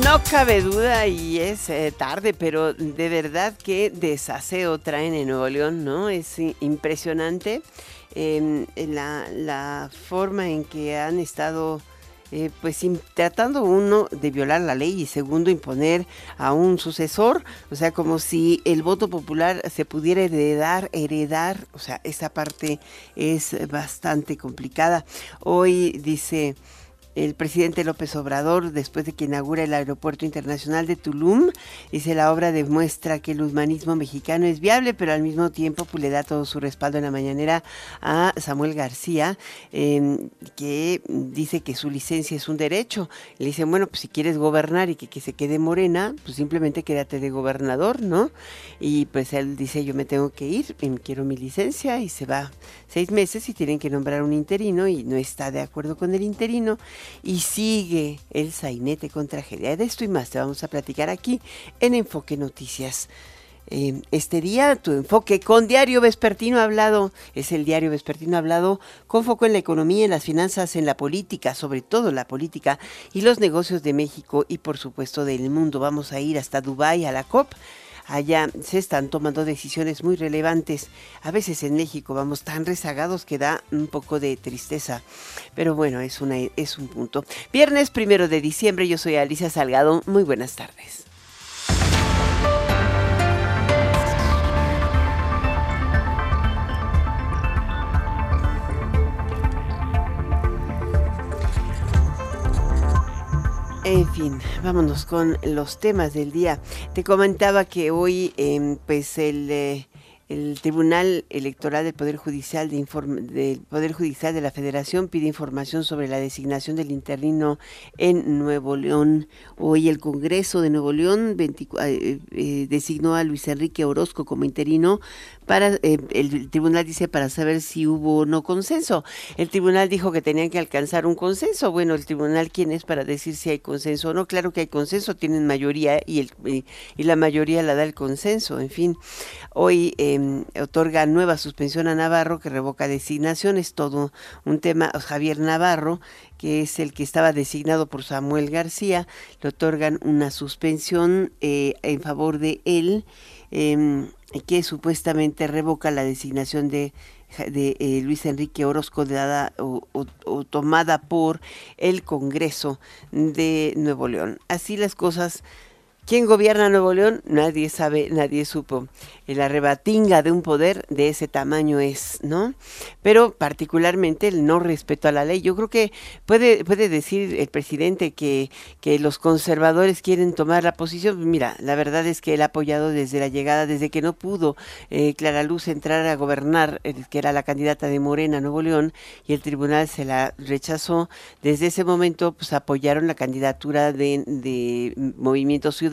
No cabe duda y es eh, tarde, pero de verdad que desaseo traen en Nuevo León, ¿no? Es impresionante em, la, forma en que han estado eh, pues tratando uno de violar la ley y segundo imponer a un sucesor, o sea, como si el voto popular se pudiera heredar, heredar, o sea, esa parte es bastante complicada. Hoy dice el presidente López Obrador después de que inaugura el Aeropuerto Internacional de Tulum. Dice la obra demuestra que el humanismo mexicano es viable, pero al mismo tiempo pues, le da todo su respaldo en la mañanera a Samuel García, em, que dice que su licencia es un derecho. Le dicen, bueno, pues si quieres gobernar y que, que se quede morena, pues simplemente quédate de gobernador, ¿no? Y pues él dice, yo me tengo que ir, y quiero mi licencia, y se va seis meses y tienen que nombrar un interino y no está de acuerdo con el interino y sigue el sainete con tragedia. De esto y más te vamos a platicar aquí en Enfoque Noticias. Eh, este día tu enfoque con Diario Vespertino Hablado es el Diario Vespertino Hablado con foco en la economía, en las finanzas, en la política, sobre todo la política y los negocios de México y por supuesto del mundo. Vamos a ir hasta Dubái a la COP allá se están tomando decisiones muy relevantes. A veces en México vamos tan rezagados que da un poco de tristeza. Pero bueno, es, una, es un punto. Viernes primero de diciembre, yo soy Alicia Salgado. Muy buenas tardes. En fin, vámonos con los temas del día. Te comentaba que hoy, em, pues el, eh, el Tribunal Electoral del Poder Judicial de del Poder Judicial de la Federación pide información sobre la designación del interino en Nuevo León. Hoy el Congreso de Nuevo León eh, eh, designó a Luis Enrique Orozco como interino para eh, el tribunal dice para saber si hubo o no consenso. El tribunal dijo que tenían que alcanzar un consenso. Bueno, el tribunal quién es para decir si hay consenso o no. Claro que hay consenso, tienen mayoría y el y, la mayoría la da el consenso. En fin, hoy em, otorga nueva suspensión a Navarro que revoca designación. Es todo un tema. Javier Navarro que es el que estaba designado por Samuel García, le otorgan una suspensión eh, en favor de él. Eh, que supuestamente revoca la designación de, de eh, Luis Enrique Orozco dada o, o, tomada por el Congreso de Nuevo León. Así las cosas. ¿Quién gobierna Nuevo León? Nadie sabe, nadie supo la rebatinga de un poder de ese tamaño es, ¿no? Pero particularmente el no respeto a la ley. Yo creo que puede, puede decir el presidente que, que los conservadores quieren tomar la posición. Mira, la verdad es que él ha apoyado desde la llegada, desde que no pudo eh, Clara Luz entrar a gobernar, que era la candidata de Morena Nuevo León, y el tribunal se la rechazó. Desde ese momento, pues apoyaron la candidatura de, de Movimiento Ciudadano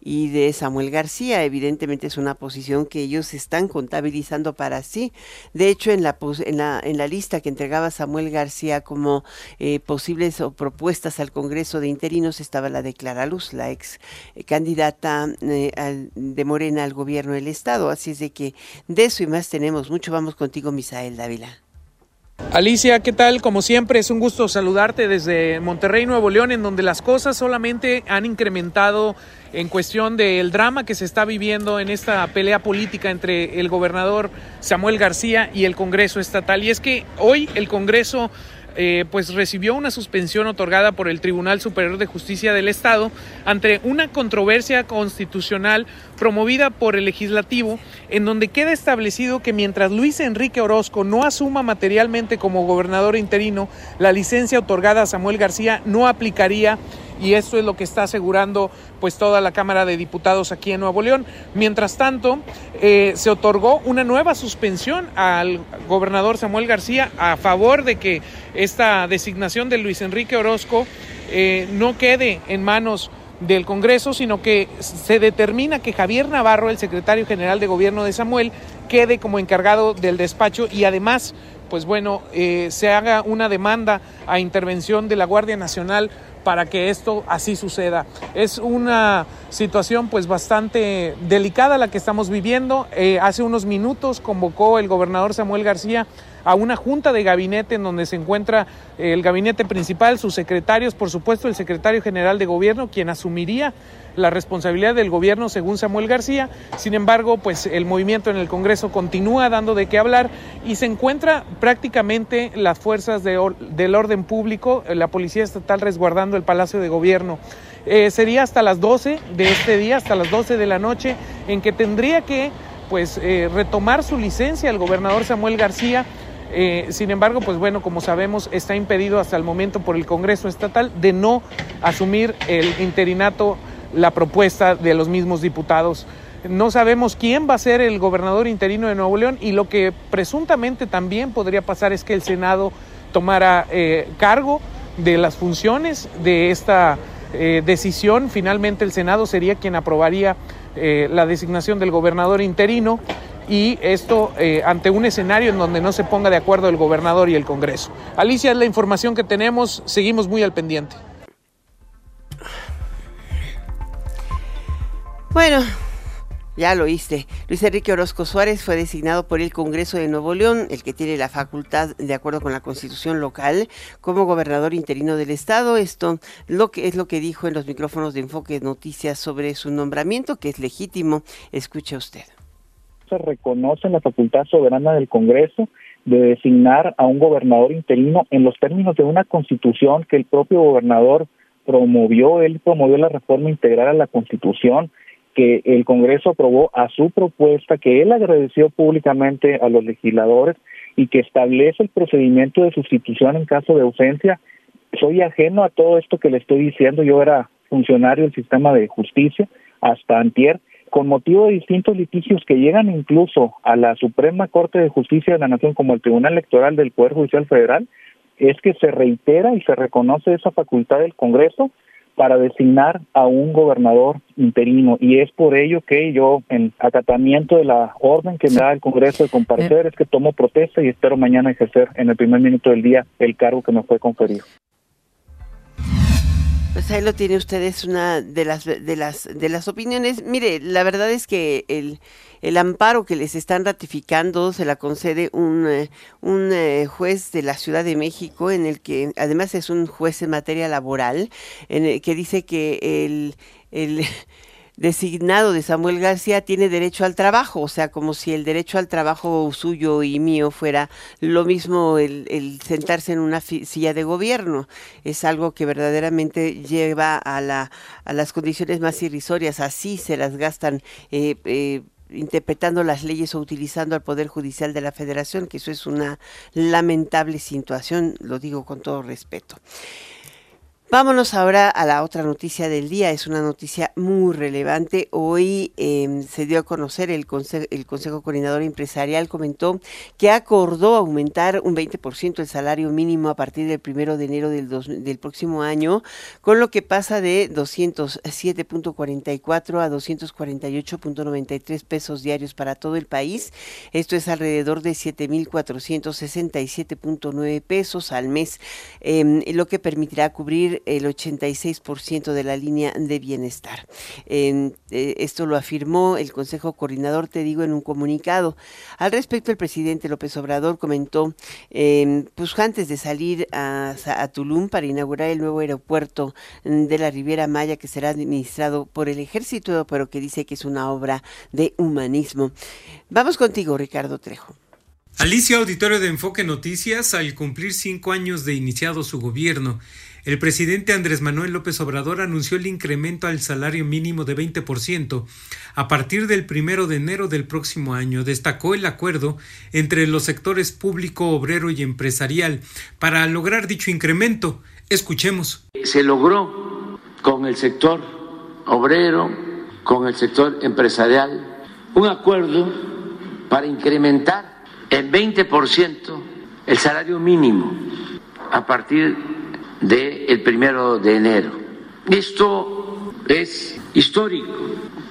y de Samuel García. Evidentemente es una posición que ellos están contabilizando para sí. De hecho, en la, en la, en la lista que entregaba Samuel García como eh, posibles o propuestas al Congreso de Interinos estaba la de Clara Luz, la ex eh, candidata eh, de Morena al gobierno del Estado. Así es de que de eso y más tenemos mucho. Vamos contigo, Misael Dávila. Alicia, ¿qué tal? Como siempre, es un gusto saludarte desde Monterrey, Nuevo León, en donde las cosas solamente han incrementado en cuestión del drama que se está viviendo en esta pelea política entre el gobernador Samuel García y el Congreso Estatal. Y es que hoy el Congreso eh, pues recibió una suspensión otorgada por el Tribunal Superior de Justicia del Estado ante una controversia constitucional promovida por el legislativo en donde queda establecido que mientras Luis Enrique Orozco no asuma materialmente como gobernador interino, la licencia otorgada a Samuel García no aplicaría y esto es lo que está asegurando pues toda la Cámara de Diputados aquí en Nuevo León. Mientras tanto, eh, se otorgó una nueva suspensión al gobernador Samuel García a favor de que esta designación de Luis Enrique Orozco eh, no quede en manos del Congreso, sino que se determina que Javier Navarro, el secretario general de gobierno de Samuel, quede como encargado del despacho y además, pues bueno, eh, se haga una demanda a intervención de la Guardia Nacional para que esto así suceda. Es una situación pues bastante delicada la que estamos viviendo. Eh, hace unos minutos convocó el gobernador Samuel García a una junta de gabinete en donde se encuentra el gabinete principal, sus secretarios, por supuesto el secretario general de gobierno, quien asumiría la responsabilidad del gobierno según Samuel García. Sin embargo, pues el movimiento en el Congreso continúa dando de qué hablar y se encuentra prácticamente las fuerzas del orden público, la Policía Estatal resguardando el Palacio de Gobierno. Eh, sería hasta las 12 de este día, hasta las 12 de la noche, en que tendría que pues eh, retomar su licencia el gobernador Samuel García. Eh, sin embargo, pues bueno, como sabemos, está impedido hasta el momento por el Congreso Estatal de no asumir el interinato la propuesta de los mismos diputados. No sabemos quién va a ser el gobernador interino de Nuevo León y lo que presuntamente también podría pasar es que el Senado tomara eh, cargo de las funciones de esta eh, decisión. Finalmente el Senado sería quien aprobaría la designación del gobernador interino y esto ante un escenario en donde no se ponga de acuerdo el gobernador y el Congreso. Alicia, es la información que tenemos, seguimos muy al pendiente. Bueno, ya lo oíste. Luis Enrique Orozco Suárez fue designado por el Congreso de Nuevo León, el que tiene la facultad, de acuerdo con la Constitución local, como gobernador interino del Estado. Esto lo que es lo que dijo en los micrófonos de Enfoque Noticias sobre su nombramiento, que es legítimo. Escuche usted. Se reconoce la facultad soberana del Congreso de designar a un gobernador interino en los términos de una constitución que el propio gobernador promovió. Él promovió la reforma integral a la constitución que el Congreso aprobó a su propuesta, que él agradeció públicamente a los legisladores y que establece el procedimiento de sustitución en caso de ausencia. Soy ajeno a todo esto que le estoy diciendo. Yo era funcionario del sistema de justicia hasta antier, con motivo de distintos litigios que llegan incluso a la Suprema Corte de Justicia de la Nación como el Tribunal Electoral del Poder Judicial Federal, es que se reitera y se reconoce esa facultad del Congreso para designar a un gobernador interino y es por ello que yo en acatamiento de la orden que me da el Congreso de comparecer es que tomo protesta y espero mañana ejercer en el primer minuto del día el cargo que me fue conferido. Pues ahí lo tiene usted, es una de las de las de las opiniones. Mire, la verdad es que el, el amparo que les están ratificando se la concede un, eh, un eh, juez de la Ciudad de México, en el que además es un juez en materia laboral, en el que dice que el, el designado de Samuel García tiene derecho al trabajo, o sea, como si el derecho al trabajo suyo y mío fuera lo mismo el, sentarse en una silla de gobierno. Es algo que verdaderamente lleva a, la, a las condiciones más irrisorias, así se las gastan. Eh, eh, interpretando las leyes o utilizando al Poder Judicial de la Federación, que eso es una lamentable situación, lo digo con todo respeto. Vámonos ahora a la otra noticia del día. Es una noticia muy relevante. Hoy em, se dio a conocer el, el Consejo Coordinador Empresarial comentó que acordó aumentar un 20% el salario mínimo a partir del primero de enero del, del próximo año, con lo que pasa de 207.44 a 248.93 pesos diarios para todo el país. Esto es alrededor de 7.467.9 pesos al mes, em, lo que permitirá cubrir el 86% de la línea de bienestar. Eh, esto lo afirmó el Consejo Coordinador, te digo, en un comunicado. Al respecto, el presidente López Obrador comentó, em, pues antes de salir a, a Tulum para inaugurar el nuevo aeropuerto de la Riviera Maya que será administrado por el ejército, pero que dice que es una obra de humanismo. Vamos contigo, Ricardo Trejo. Alicia Auditorio de Enfoque Noticias, al cumplir cinco años de iniciado su gobierno, el presidente Andrés Manuel López Obrador anunció el incremento al salario mínimo de 20% a partir del primero de enero del próximo año. Destacó el acuerdo entre los sectores público, obrero y empresarial para lograr dicho incremento. Escuchemos. Se logró con el sector obrero, con el sector empresarial, un acuerdo para incrementar en 20% el salario mínimo a partir del el primero de enero. Esto es histórico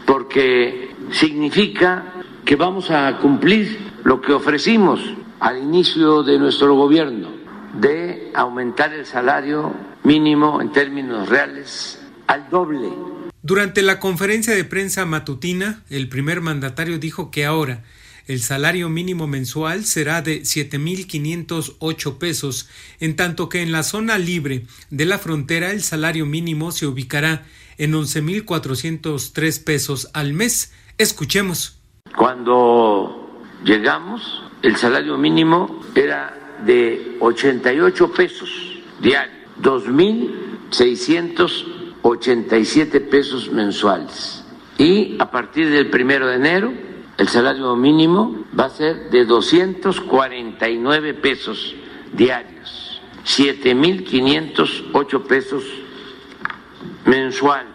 porque significa que vamos a cumplir lo que ofrecimos al inicio de nuestro gobierno de aumentar el salario mínimo en términos reales al doble. Durante la conferencia de prensa matutina, el primer mandatario dijo que ahora el salario mínimo mensual será de 7.508 pesos, en tanto que en la zona libre de la frontera el salario mínimo se ubicará en 11.403 pesos al mes. Escuchemos. Cuando llegamos, el salario mínimo era de 88 pesos diarios, 2.687 pesos mensuales. Y a partir del primero de enero, el salario mínimo va a ser de 249 pesos diarios, 7.508 pesos mensuales.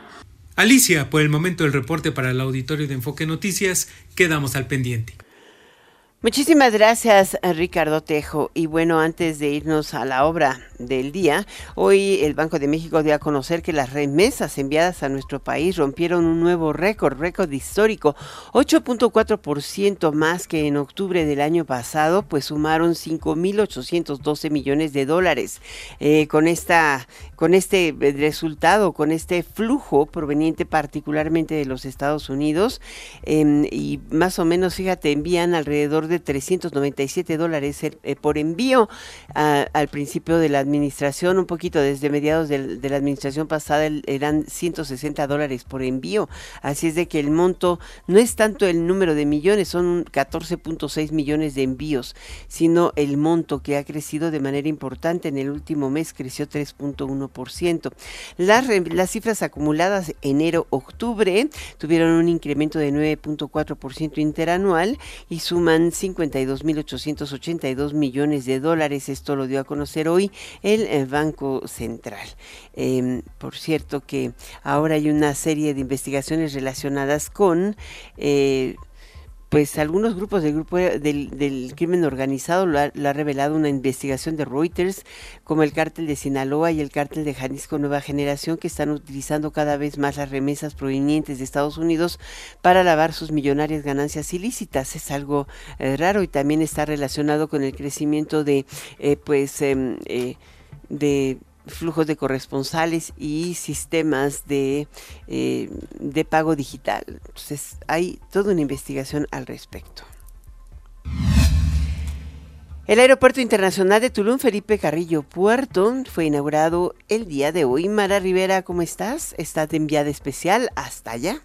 Alicia, por el momento el reporte para el auditorio de Enfoque Noticias, quedamos al pendiente. Muchísimas gracias, Ricardo Tejo. Y bueno, antes de irnos a la obra del día, hoy el Banco de México dio a conocer que las remesas enviadas a nuestro país rompieron un nuevo récord, récord histórico, 8.4% más que en octubre del año pasado, pues sumaron 5.812 millones de dólares. Eh, con esta con este eh, resultado, con este flujo proveniente particularmente de los Estados Unidos, em, y más o menos, fíjate, envían alrededor de 397 dólares eh, por envío al principio de la administración, un poquito desde mediados de, la administración pasada eran 160 dólares por envío, así es de que el monto no es tanto el número de millones, son 14.6 millones de envíos, sino el monto que ha crecido de manera importante. En el último mes, creció 3.1 las, las cifras acumuladas enero-octubre tuvieron un incremento de 9.4% interanual y suman 52.882 millones de dólares. Esto lo dio a conocer hoy el eh, Banco Central. Em, por cierto que ahora hay una serie de investigaciones relacionadas con eh, pues algunos grupos del grupo del, crimen organizado lo ha, revelado una investigación de Reuters, como el cártel de Sinaloa y el cártel de Jalisco Nueva Generación, que están utilizando cada vez más las remesas provenientes de Estados Unidos para lavar sus millonarias ganancias ilícitas. Es algo eh, raro y también está relacionado con el crecimiento de, eh, pues, em, eh, de flujos de corresponsales y sistemas de, eh, de pago digital. Entonces hay toda una investigación al respecto. El Aeropuerto Internacional de Tulum Felipe Carrillo Puerto fue inaugurado el día de hoy. Mara Rivera, ¿cómo estás? ¿Estás enviada especial hasta allá?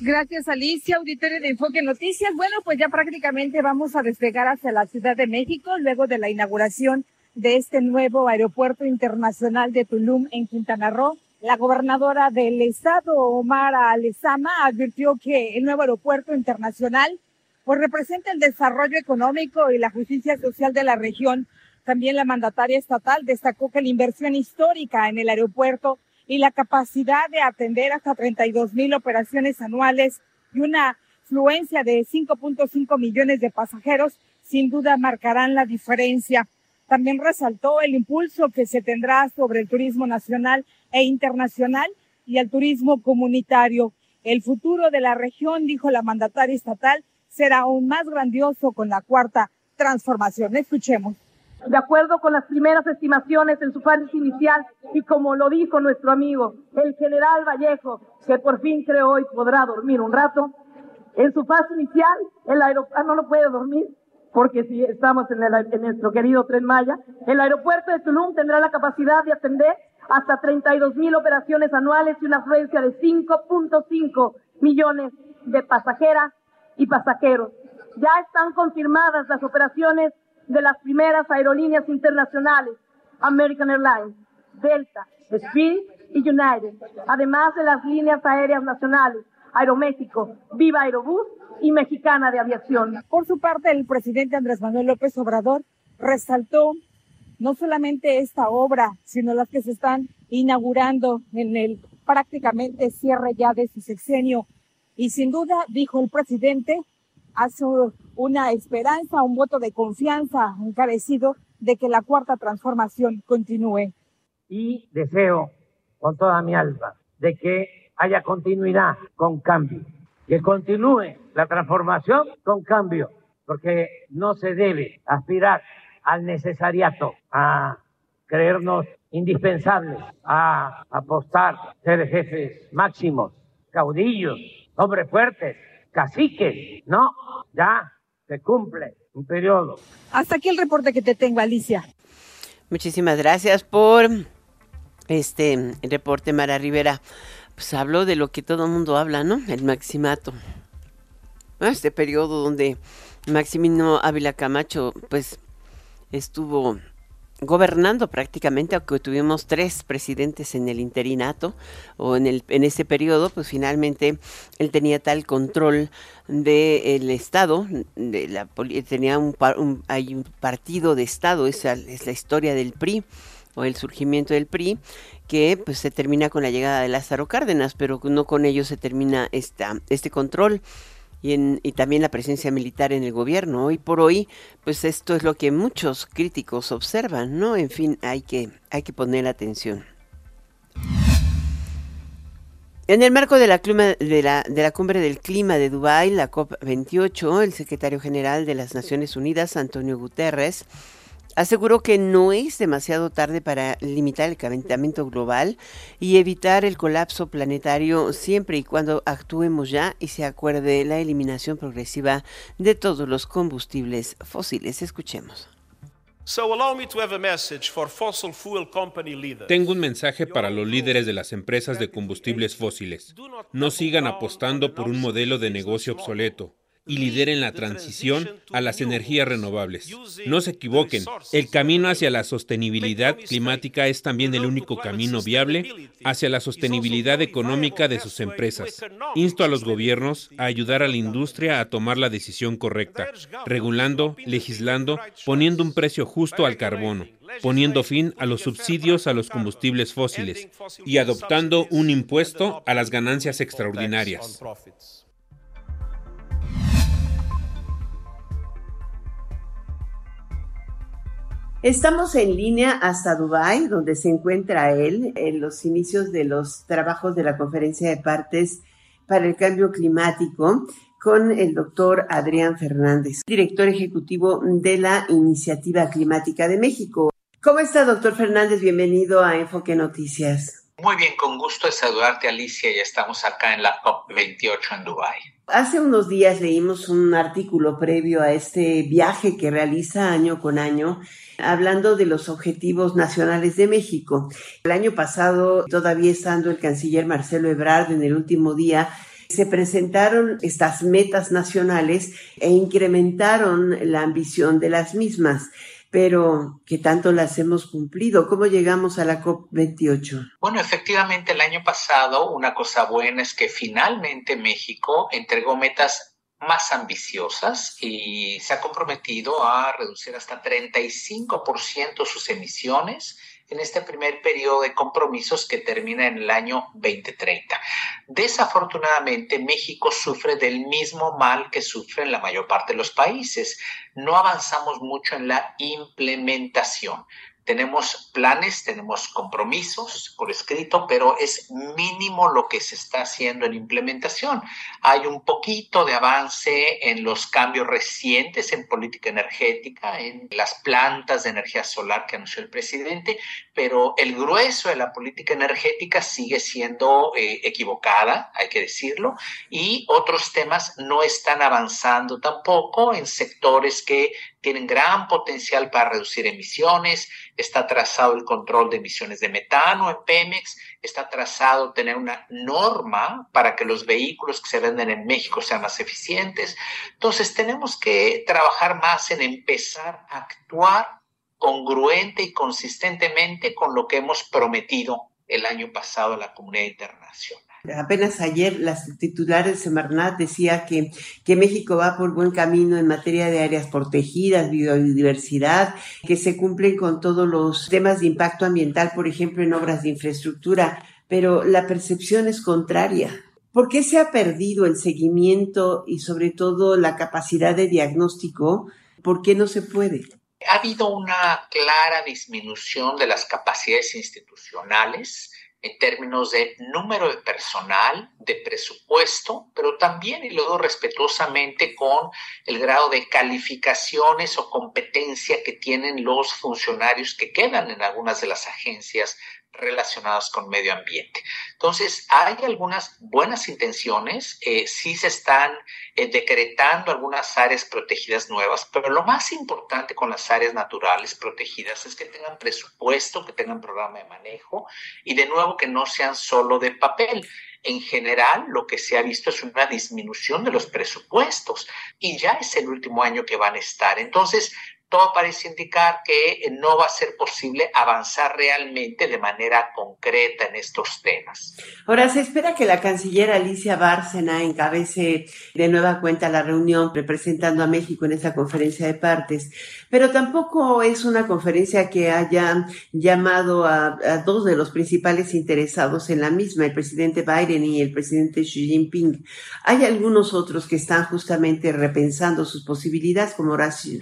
Gracias Alicia, auditorio de Enfoque Noticias. Bueno, pues ya prácticamente vamos a despegar hacia la Ciudad de México luego de la inauguración de este nuevo aeropuerto internacional de Tulum en Quintana Roo. La gobernadora del estado, Omar Alezama, advirtió que el nuevo aeropuerto internacional pues representa el desarrollo económico y la justicia social de la región. También la mandataria estatal destacó que la inversión histórica en el aeropuerto y la capacidad de atender hasta 32 mil operaciones anuales y una fluencia de 5.5 millones de pasajeros sin duda marcarán la diferencia. También resaltó el impulso que se tendrá sobre el turismo nacional e internacional y el turismo comunitario. El futuro de la región, dijo la mandataria estatal, será aún más grandioso con la cuarta transformación. Escuchemos. De acuerdo con las primeras estimaciones en su fase inicial y como lo dijo nuestro amigo, el general Vallejo, que por fin creo hoy podrá dormir un rato, en su fase inicial el aeropuerto no lo puede dormir, porque si estamos en, nuestro querido Tren Maya, el aeropuerto de Tulum tendrá la capacidad de atender hasta 32 mil operaciones anuales y una afluencia de 5.5 millones de pasajeras y pasajeros. Ya están confirmadas las operaciones de las primeras aerolíneas internacionales, American Airlines, Delta, Spirit y United, además de las líneas aéreas nacionales, Aeroméxico, Viva Aerobús y Mexicana de Aviación. Por su parte, el presidente Andrés Manuel López Obrador resaltó no solamente esta obra, sino las que se están inaugurando en el prácticamente cierre ya de su sexenio. Y sin duda, dijo el presidente, hace una esperanza, un voto de confianza encarecido de que la cuarta transformación continúe. Y deseo con toda mi alma de que haya continuidad con cambio que continúe la transformación con cambio, porque no se debe aspirar al necesariato, a creernos indispensables, a apostar, ser jefes máximos, caudillos, hombres fuertes, caciques, no, ya se cumple un periodo. Hasta aquí el reporte que te tengo, Alicia. Muchísimas gracias por este reporte, Mara Rivera. Pues habló de lo que todo el mundo habla, ¿no? El maximato. Este periodo donde Maximino Ávila Camacho, pues, estuvo gobernando prácticamente, aunque tuvimos tres presidentes en el interinato o en, el, en ese periodo, pues finalmente él tenía tal control del Estado, de la, tenía un, hay un partido de Estado, esa es la historia del PRI o el surgimiento del PRI, que pues se termina con la llegada de Lázaro Cárdenas, pero no con ello se termina esta, este control y, también la presencia militar en el gobierno. Hoy por hoy, pues esto es lo que muchos críticos observan, ¿no? En fin, hay que, hay que poner atención. En el marco de la, de, la, de la, cumbre del clima de Dubái, la COP28, el secretario general de las Naciones Unidas, Antonio Guterres, Aseguró que no es demasiado tarde para limitar el calentamiento global y evitar el colapso planetario siempre y cuando actuemos ya y se acuerde la eliminación progresiva de todos los combustibles fósiles. Escuchemos. Tengo un mensaje para los líderes de las empresas de combustibles fósiles. No sigan apostando por un modelo de negocio obsoleto y lideren la transición a las energías renovables. No se equivoquen, el camino hacia la sostenibilidad climática es también el único camino viable hacia la sostenibilidad económica de sus empresas. Insto a los gobiernos a ayudar a la industria a tomar la decisión correcta, regulando, legislando, poniendo un precio justo al carbono poniendo fin a los subsidios a los combustibles fósiles y adoptando un impuesto a las ganancias extraordinarias. Estamos en línea hasta Dubái, donde se encuentra él en los inicios de los trabajos de la conferencia de partes para el cambio climático con el doctor Adrián Fernández, director ejecutivo de la Iniciativa Climática de México. ¿Cómo está, doctor Fernández? Bienvenido a Enfoque Noticias. Muy bien, con gusto saludarte, Alicia. Ya estamos acá en la COP28 en Dubái. Hace unos días leímos un artículo previo a este viaje que realiza año con año hablando de los objetivos nacionales de México. El año pasado, todavía estando el canciller Marcelo Ebrard en el último día, se presentaron estas metas nacionales e incrementaron la ambición de las mismas pero ¿qué tanto las hemos cumplido? ¿Cómo llegamos a la COP28? Bueno, efectivamente el año pasado una cosa buena es que finalmente México entregó metas más ambiciosas y se ha comprometido a reducir hasta 35% sus emisiones en este primer periodo de compromisos que termina en el año 2030. Desafortunadamente, México sufre del mismo mal que sufren la mayor parte de los países. No avanzamos mucho en la implementación. Tenemos planes, tenemos compromisos por escrito, pero es mínimo lo que se está haciendo en implementación. Hay un poquito de avance en los cambios recientes en política energética, en las plantas de energía solar que anunció el presidente, pero el grueso de la política energética sigue siendo eh, equivocada, hay que decirlo, y otros temas no están avanzando tampoco en sectores que tienen gran potencial para reducir emisiones, está trazado el control de emisiones de metano en Pemex, está trazado tener una norma para que los vehículos que se venden en México sean más eficientes. Entonces tenemos que trabajar más en empezar a actuar congruente y consistentemente con lo que hemos prometido el año pasado a la comunidad internacional. Apenas ayer la titular de Semarnat decía que, que México va por buen camino en materia de áreas protegidas, biodiversidad, que se cumplen con todos los temas de impacto ambiental, por ejemplo, en obras de infraestructura, pero la percepción es contraria. ¿Por qué se ha perdido el seguimiento y sobre todo la capacidad de diagnóstico? ¿Por qué no se puede? Ha habido una clara disminución de las capacidades institucionales en términos de número de personal, de presupuesto, pero también, y luego respetuosamente, con el grado de calificaciones o competencia que tienen los funcionarios que quedan en algunas de las agencias relacionadas con medio ambiente. Entonces, hay algunas buenas intenciones, eh, sí se están eh, decretando algunas áreas protegidas nuevas, pero lo más importante con las áreas naturales protegidas es que tengan presupuesto, que tengan programa de manejo y de nuevo que no sean solo de papel. En general, lo que se ha visto es una disminución de los presupuestos y ya es el último año que van a estar. Entonces, todo parece indicar que no va a ser posible avanzar realmente de manera concreta en estos temas. Ahora, se espera que la canciller Alicia Bárcena encabece de nueva cuenta la reunión representando a México en esa conferencia de partes, pero tampoco es una conferencia que haya llamado a, dos de los principales interesados en la misma, el presidente Biden y el presidente Xi Jinping. Hay algunos otros que están justamente repensando sus posibilidades, como Rashi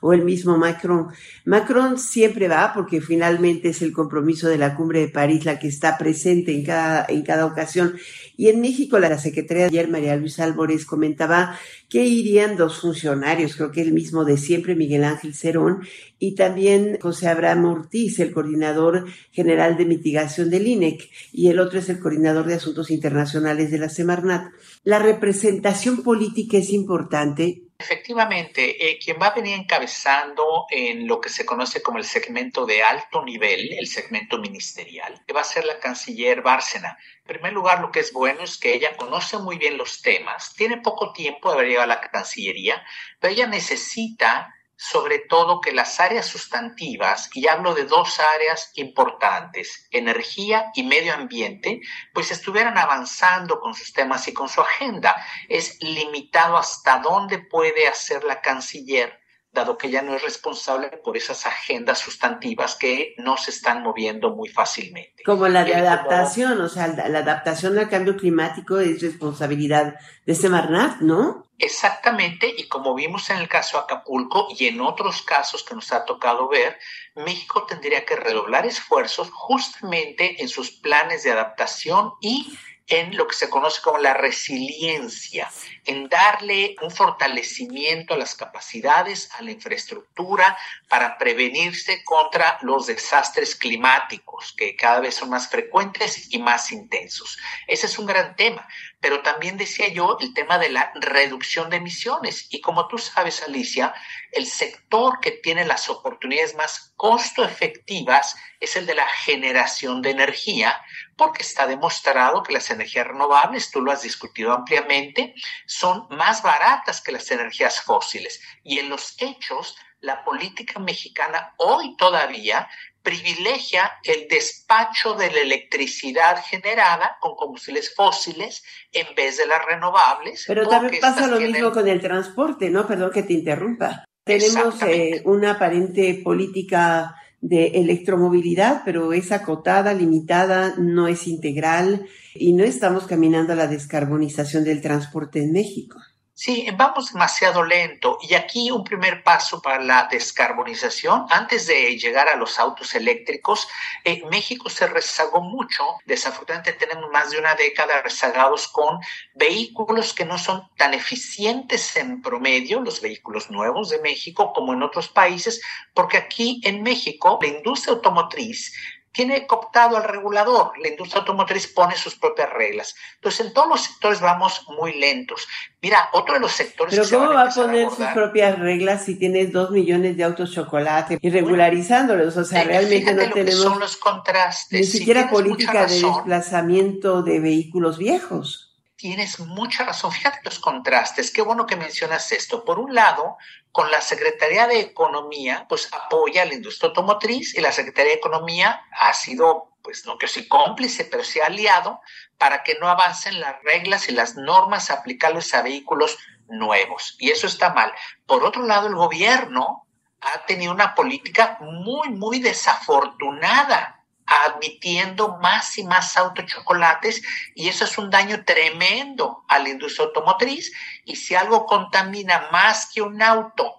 O el mismo Macron. Macron siempre va porque finalmente es el compromiso de la cumbre de París la que está presente en cada, en cada ocasión. Y en México la secretaria ayer, María Luisa Álvarez, comentaba que irían dos funcionarios, creo que el mismo de siempre, Miguel Ángel Cerón, y también José Abraham Ortiz, el coordinador general de mitigación del INEC, y el otro es el coordinador de asuntos internacionales de la Semarnat. La representación política es importante Efectivamente, eh, quien va a venir encabezando en lo que se conoce como el segmento de alto nivel, el segmento ministerial, va a ser la canciller Bárcena. En primer lugar, lo que es bueno es que ella conoce muy bien los temas, tiene poco tiempo de haber llegado a la Cancillería, pero ella necesita sobre todo que las áreas sustantivas, y hablo de dos áreas importantes, energía y medio ambiente, pues estuvieran avanzando con sus temas y con su agenda. Es limitado hasta dónde puede hacer la canciller dado que ya no es responsable por esas agendas sustantivas que no se están moviendo muy fácilmente. Como la de adaptación, o sea, la, adaptación al cambio climático es responsabilidad de Semarnat, ¿no? Exactamente, y como vimos en el caso de Acapulco y en otros casos que nos ha tocado ver, México tendría que redoblar esfuerzos justamente en sus planes de adaptación y en lo que se conoce como la resiliencia, en darle un fortalecimiento a las capacidades, a la infraestructura para prevenirse contra los desastres climáticos que cada vez son más frecuentes y más intensos. Ese es un gran tema, pero también decía yo el tema de la reducción de emisiones. Y como tú sabes, Alicia, el sector que tiene las oportunidades más costo efectivas es el de la generación de energía, porque está demostrado que las energías renovables, tú lo has discutido ampliamente, son más baratas que las energías fósiles. Y en los hechos, la política mexicana hoy todavía privilegia el despacho de la electricidad generada con combustibles fósiles en vez de las renovables. Pero también pasa lo mismo con el transporte, ¿no? Perdón que te interrumpa. Tenemos eh, una aparente política de electromovilidad, pero es acotada, limitada, no es integral y no estamos caminando a la descarbonización del transporte en México. Sí, vamos demasiado lento y aquí un primer paso para la descarbonización. Antes de llegar a los autos eléctricos, eh, México se rezagó mucho. Desafortunadamente tenemos más de una década rezagados con vehículos que no son tan eficientes en promedio, los vehículos nuevos de México, como en otros países, porque aquí en México la industria automotriz tiene cooptado al regulador. La industria automotriz pone sus propias reglas. Entonces, en todos los sectores vamos muy lentos. Mira, otro de los sectores... Pero ¿cómo va a poner sus propias reglas si tienes dos millones de autos chocolate y regularizándolos? O sea, realmente no tenemos... son los contrastes. Ni siquiera política de desplazamiento de vehículos viejos. Tienes mucha razón. Fíjate los contrastes. Qué bueno que mencionas esto. Por un lado, con la Secretaría de Economía, pues apoya a la industria automotriz y la Secretaría de Economía ha sido, pues no que sí cómplice, pero sí aliado para que no avancen las reglas y las normas aplicables a vehículos nuevos. Y eso está mal. Por otro lado, el gobierno ha tenido una política muy, muy desafortunada admitiendo más y más autochocolates y eso es un daño tremendo a la industria automotriz y si algo contamina más que un auto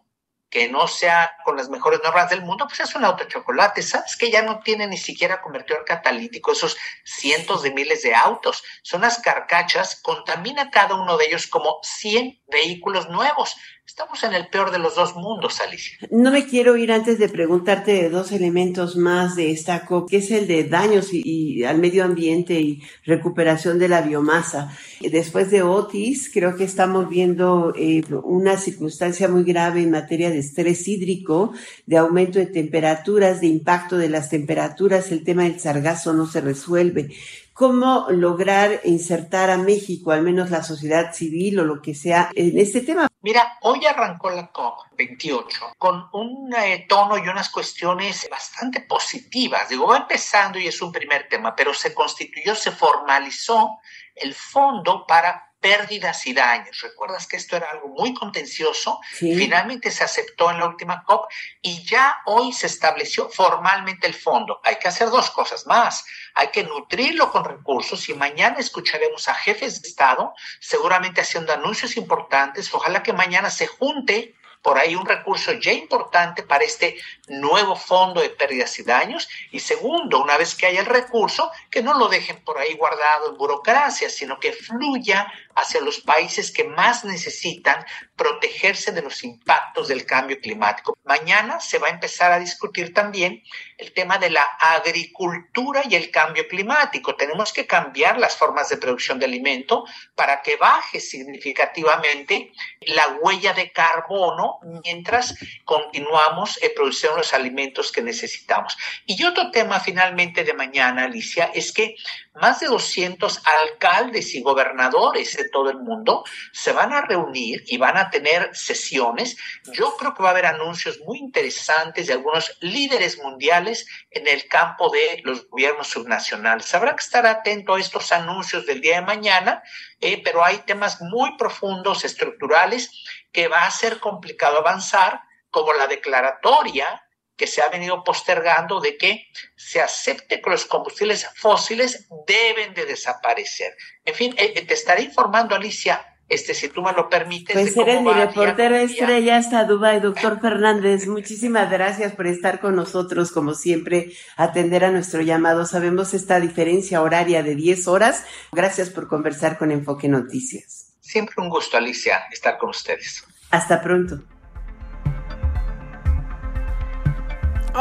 que no sea con las mejores normas del mundo, pues es un auto chocolate. Sabes que ya no tiene ni siquiera convertidor catalítico, esos cientos de miles de autos. Son las carcachas, contamina cada uno de ellos como 100 vehículos nuevos. Estamos en el peor de los dos mundos, Alicia. No me quiero ir antes de preguntarte de dos elementos más de esta COP, que es el de daños y, al medio ambiente y recuperación de la biomasa. Después de Otis, creo que estamos viendo eh, una circunstancia muy grave en materia de estrés hídrico, de aumento de temperaturas, de impacto de las temperaturas. El tema del sargazo no se resuelve cómo lograr insertar a México, al menos la sociedad civil o lo que sea, en este tema. Mira, hoy arrancó la COP28 con un eh, tono y unas cuestiones bastante positivas. Digo, va empezando y es un primer tema, pero se constituyó, se formalizó el fondo para pérdidas y daños. Recuerdas que esto era algo muy contencioso. Finalmente se aceptó en la última COP y ya hoy se estableció formalmente el fondo. Hay que hacer dos cosas más. Hay que nutrirlo con recursos y mañana escucharemos a jefes de Estado seguramente haciendo anuncios importantes. Ojalá que mañana se junte por ahí un recurso ya importante para este nuevo fondo de pérdidas y daños. Y segundo, una vez que haya el recurso, que no lo dejen por ahí guardado en burocracia, sino que fluya hacia los países que más necesitan protegerse de los impactos del cambio climático. Mañana se va a empezar a discutir también el tema de la agricultura y el cambio climático. Tenemos que cambiar las formas de producción de alimento para que baje significativamente la huella de carbono mientras continuamos eh, produciendo los alimentos que necesitamos. Y otro tema finalmente de mañana, Alicia, es que más de 200 alcaldes y gobernadores de todo el mundo se van a reunir y van a tener sesiones. Yo creo que va a haber anuncios muy interesantes de algunos líderes mundiales en el campo de los gobiernos subnacionales. Habrá que estar atento a estos anuncios del día de mañana, eh, pero hay temas muy profundos, estructurales, que va a ser complicado avanzar, como la declaratoria que se ha venido postergando de que se acepte que los combustibles fósiles deben de desaparecer. En fin, eh, eh, te estaré informando, Alicia, este, si tú me lo permites. Pues eres mi reportera estrella hasta Dubái, doctor Fernández. Muchísimas gracias por estar con nosotros, como siempre, atender a nuestro llamado. Sabemos esta diferencia horaria de 10 horas. Gracias por conversar con Enfoque Noticias. Siempre un gusto, Alicia, estar con ustedes. Hasta pronto.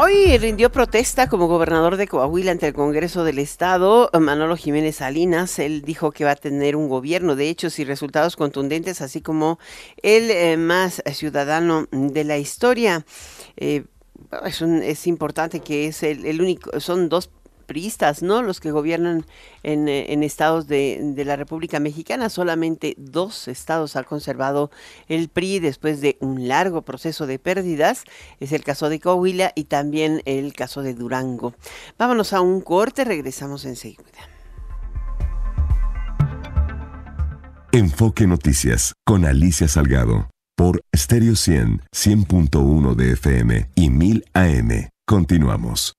Hoy rindió protesta como gobernador de Coahuila ante el Congreso del Estado, Manolo Jiménez Salinas. Él dijo que va a tener un gobierno de hechos y resultados contundentes, así como el eh, más ciudadano de la historia. Eh, es, importante que es el único, son dos priistas, ¿no? Los que gobiernan en, eh, estados de, la República Mexicana. Solamente dos estados ha conservado el PRI después de un largo proceso de pérdidas. Es el caso de Coahuila y también el caso de Durango. Vámonos a un corte, regresamos enseguida. Enfoque Noticias con Alicia Salgado por Stereo 100, 100.1 de FM y 1000 AM. Continuamos.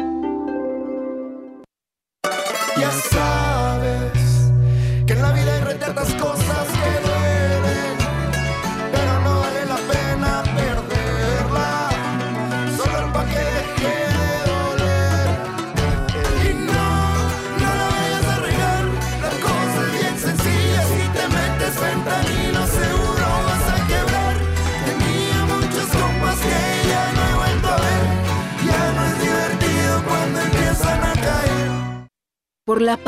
Ya sabes por la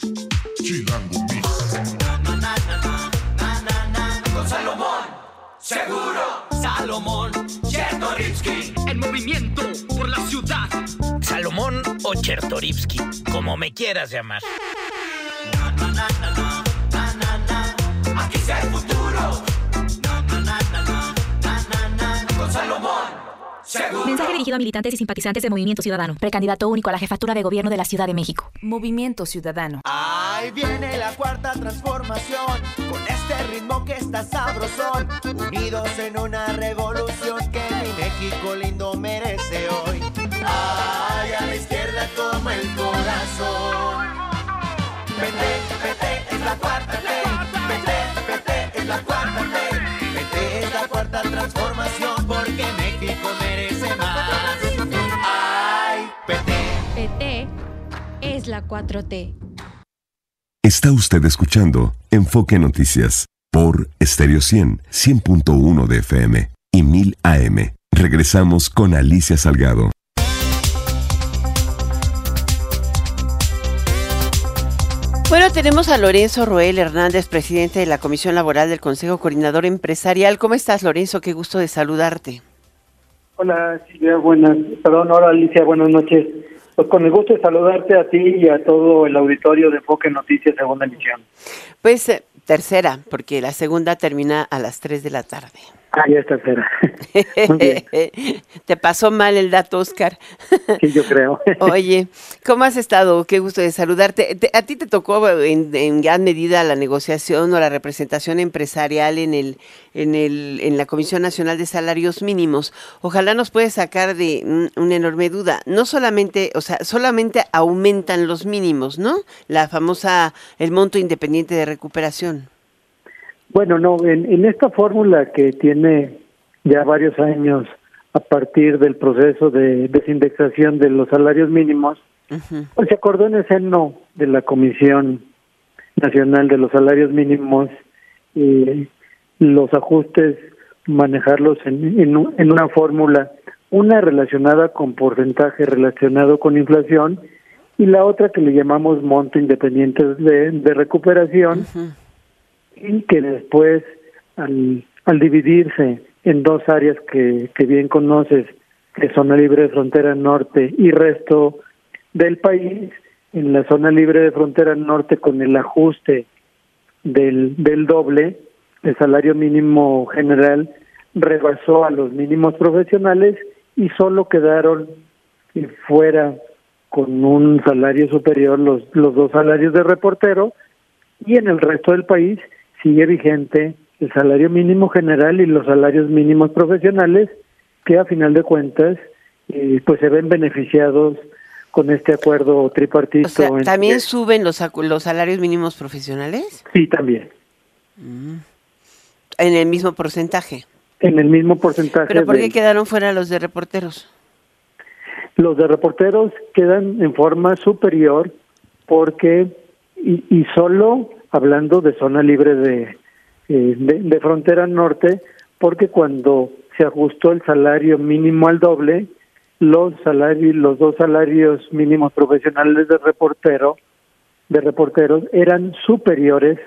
Chilango Con Salomón, seguro. Salomón, Chertorivsky. El movimiento por la ciudad. Salomón o Chertorivsky, como me quieras llamar. Aquí está el futuro. Seguro. Mensaje dirigido a militantes y simpatizantes de Movimiento Ciudadano. Precandidato único a la jefatura de gobierno de la Ciudad de México. Movimiento Ciudadano. Ahí viene la cuarta transformación, con este ritmo que está sabrosón, unidos en una revolución que mi México lindo merece hoy. Ay, a la izquierda como el corazón. PT, PT es la cuarta ley. PT, PT es la cuarta ley. PT es la cuarta transformación porque México la 4T. Está usted escuchando Enfoque Noticias por Stereo 100, 100.1 de FM y 1000 AM. Regresamos con Alicia Salgado. Bueno, tenemos a Lorenzo Roel Hernández, presidente de la Comisión Laboral del Consejo Coordinador Empresarial. ¿Cómo estás, Lorenzo? Qué gusto de saludarte. Hola, Silvia, buenas, perdón, hola Alicia, buenas noches. Pues con el gusto de saludarte a ti y a todo el auditorio de Enfoque Noticias Segunda Emisión. Pues eh, tercera, porque la segunda termina a las 3 de la tarde. Ah, ya es tercera. Muy bien. Te pasó mal el dato, Oscar. Sí, yo creo. Oye, ¿cómo has estado? Qué gusto de saludarte. Te- ¿A ti te tocó en, en gran medida la negociación o la representación empresarial en el, en el, en la Comisión Nacional de Salarios Mínimos? Ojalá nos puedes sacar de un- una enorme duda. No solamente, o sea, solamente aumentan los mínimos, ¿no? La famosa, el monto independiente de recuperación. Bueno, no, en, en esta fórmula que tiene ya varios años a partir del proceso de desindexación de los salarios mínimos, pues se acordó en el seno de la Comisión Nacional de los Salarios Mínimos eh, los ajustes, manejarlos en, en, un- en una fórmula, una relacionada con porcentaje relacionado con inflación y la otra que le llamamos monto independiente de, de recuperación y que después al, dividirse en dos áreas que, que bien conoces, que zona libre de frontera norte y resto del país, en la zona libre de frontera norte con el ajuste del, del doble, el salario mínimo general rebasó a los mínimos profesionales y solo quedaron fuera con un salario superior los, los dos salarios de reportero y en el resto del país sigue vigente el salario mínimo general y los salarios mínimos profesionales que a final de cuentas eh, pues se ven beneficiados con este acuerdo tripartito. O sea, entre- ¿también suben los, los salarios mínimos profesionales? Sí, también. En el mismo porcentaje. En el mismo porcentaje. ¿Pero por qué del- quedaron fuera los de reporteros? Los de reporteros quedan en forma superior porque, y, y solo hablando de zona libre de, eh, de, de frontera norte, porque cuando se ajustó el salario mínimo al doble, los salarios, los dos salarios mínimos profesionales de reportero, de reporteros, eran superiores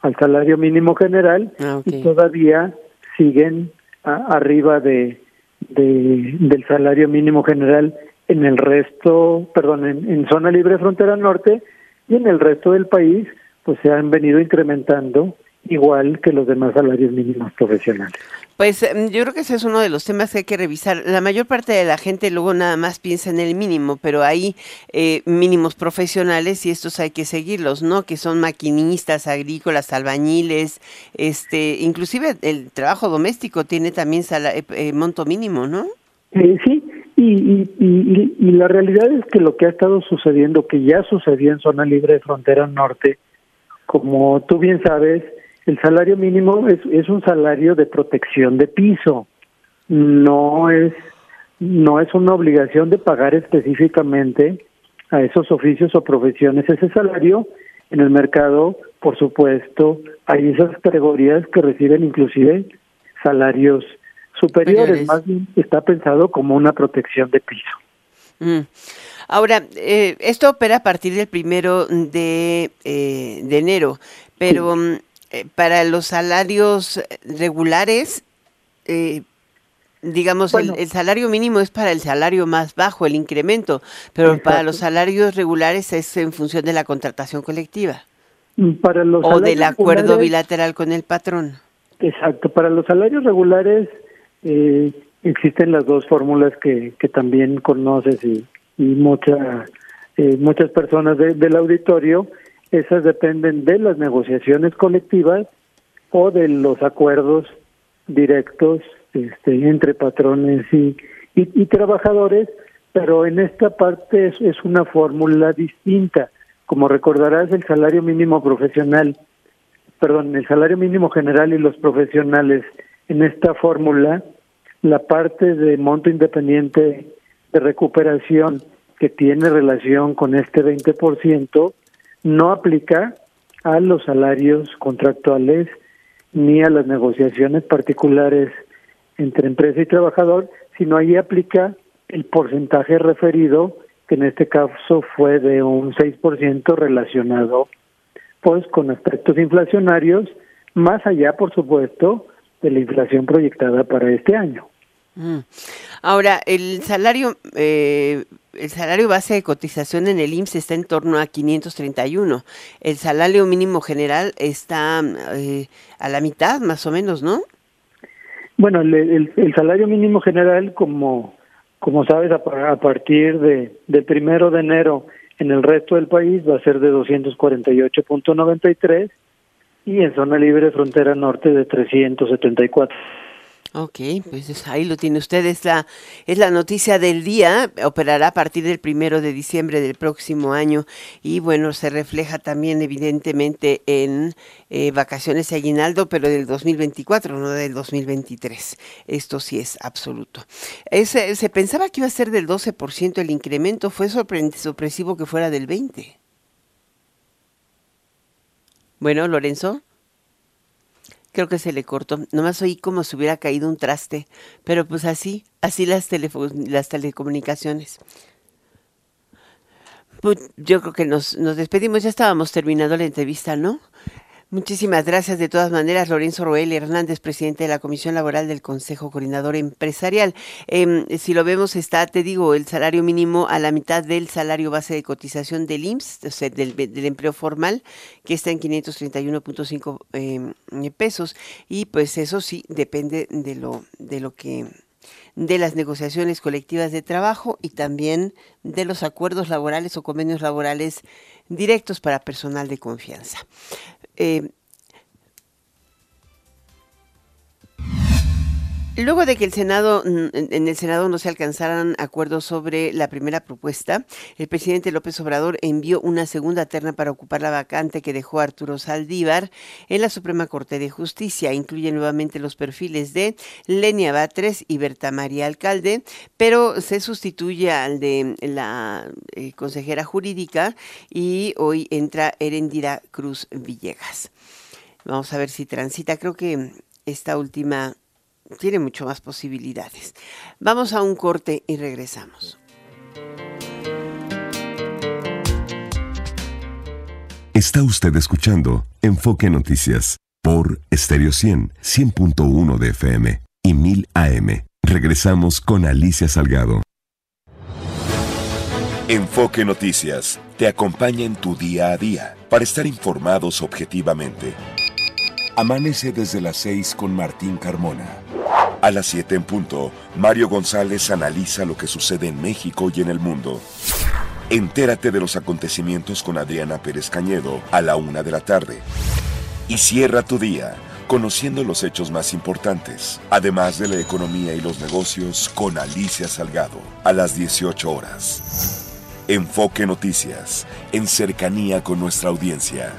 al salario mínimo general y todavía siguen a- arriba de, de- del salario mínimo general en el resto, perdón, en, zona libre frontera norte y en el resto del país, pues se han venido incrementando igual que los demás salarios mínimos profesionales. Pues em, yo creo que ese es uno de los temas que hay que revisar. La mayor parte de la gente luego nada más piensa en el mínimo, pero hay eh, mínimos profesionales y estos hay que seguirlos, ¿no? Que son maquinistas, agrícolas, albañiles, este, inclusive el trabajo doméstico tiene también eh, eh, monto mínimo, ¿no? sí, y, y, y, la realidad es que lo que ha estado sucediendo, que ya sucedió en zona libre de frontera norte, como tú bien sabes, el salario mínimo es, es un salario de protección de piso, no es, no es una obligación de pagar específicamente a esos oficios o profesiones ese salario. En el mercado, por supuesto, hay esas categorías que reciben inclusive salarios superiores, más bien está pensado como una protección de piso. Mm. Ahora, eh, esto opera a partir del primero de, eh, de enero, pero mm, eh, para los salarios regulares, eh, digamos, el, salario mínimo es para el salario más bajo, el incremento, pero para los salarios regulares es en función de la contratación colectiva. Mm, para los o del acuerdo bilateral con el patrón. Exacto, para los salarios regulares eh, existen las dos fórmulas que, que también conoces y, y mucha, muchas personas del auditorio esas dependen de las negociaciones colectivas o de los acuerdos directos este, entre patrones y, y, trabajadores, pero en esta parte es, es una fórmula distinta. Como recordarás, el salario mínimo profesional, perdón, el salario mínimo general y los profesionales, en esta fórmula, la parte de monto independiente de recuperación que tiene relación con este 20%, no aplica a los salarios contractuales ni a las negociaciones particulares entre empresa y trabajador, sino ahí aplica el porcentaje referido, que en este caso fue de un 6% relacionado pues con aspectos inflacionarios, más allá, por supuesto, de la inflación proyectada para este año. Mm. Ahora, el salario eh, el salario base de cotización en el IMSS está en torno a 531. El salario mínimo general está eh, a la mitad, más o menos, ¿no? Bueno, el, salario mínimo general, como, como sabes, a, partir de, del primero de enero en el resto del país va a ser de 248.93 y en zona libre frontera norte de 374. Ok, pues ahí lo tiene usted, es la, es la noticia del día, operará a partir del primero de diciembre del próximo año y bueno, se refleja también evidentemente en eh, vacaciones y aguinaldo, pero del 2024, no del 2023. Esto sí es absoluto. se pensaba que iba a ser del 12% el incremento, fue sorpresivo que fuera del 20%. Bueno, Lorenzo creo que se le cortó. Nomás oí como si hubiera caído un traste. Pero pues así, así las, las telecomunicaciones. Pues, yo creo que nos, nos despedimos. Ya estábamos terminando la entrevista, ¿no? Muchísimas gracias. De todas maneras, Lorenzo Roel Hernández, presidente de la Comisión Laboral del Consejo Coordinador Empresarial. Em, si lo vemos, está, te digo, el salario mínimo a la mitad del salario base de cotización del IMSS, o sea, del, empleo formal, que está en 531.5 em, pesos. Y pues eso sí, depende de lo, de lo que de las negociaciones colectivas de trabajo y también de los acuerdos laborales o convenios laborales directos para personal de confianza. Eh, Luego de que el Senado, mm, en el Senado no se alcanzaran acuerdos sobre la primera propuesta, el presidente López Obrador envió una segunda terna para ocupar la vacante que dejó Arturo Saldívar en la Suprema Corte de Justicia. Incluye nuevamente los perfiles de Lenia Batres y Berta María Alcalde, pero se sustituye al de la eh, consejera jurídica y hoy entra Erendira Cruz Villegas. Vamos a ver si transita. Creo que esta última tiene mucho más posibilidades. Vamos a un corte y regresamos. Está usted escuchando Enfoque Noticias por Stereo 100, 100.1 de FM y 1000 AM. Regresamos con Alicia Salgado. Enfoque Noticias te acompaña en tu día a día para estar informados objetivamente. Amanece desde las 6 con Martín Carmona. A las 7 en punto, Mario González analiza lo que sucede en México y en el mundo. Entérate de los acontecimientos con Adriana Pérez Cañedo a la 1 de la tarde. Y cierra tu día conociendo los hechos más importantes, además de la economía y los negocios con Alicia Salgado a las 18 horas. Enfoque Noticias, en cercanía con nuestra audiencia.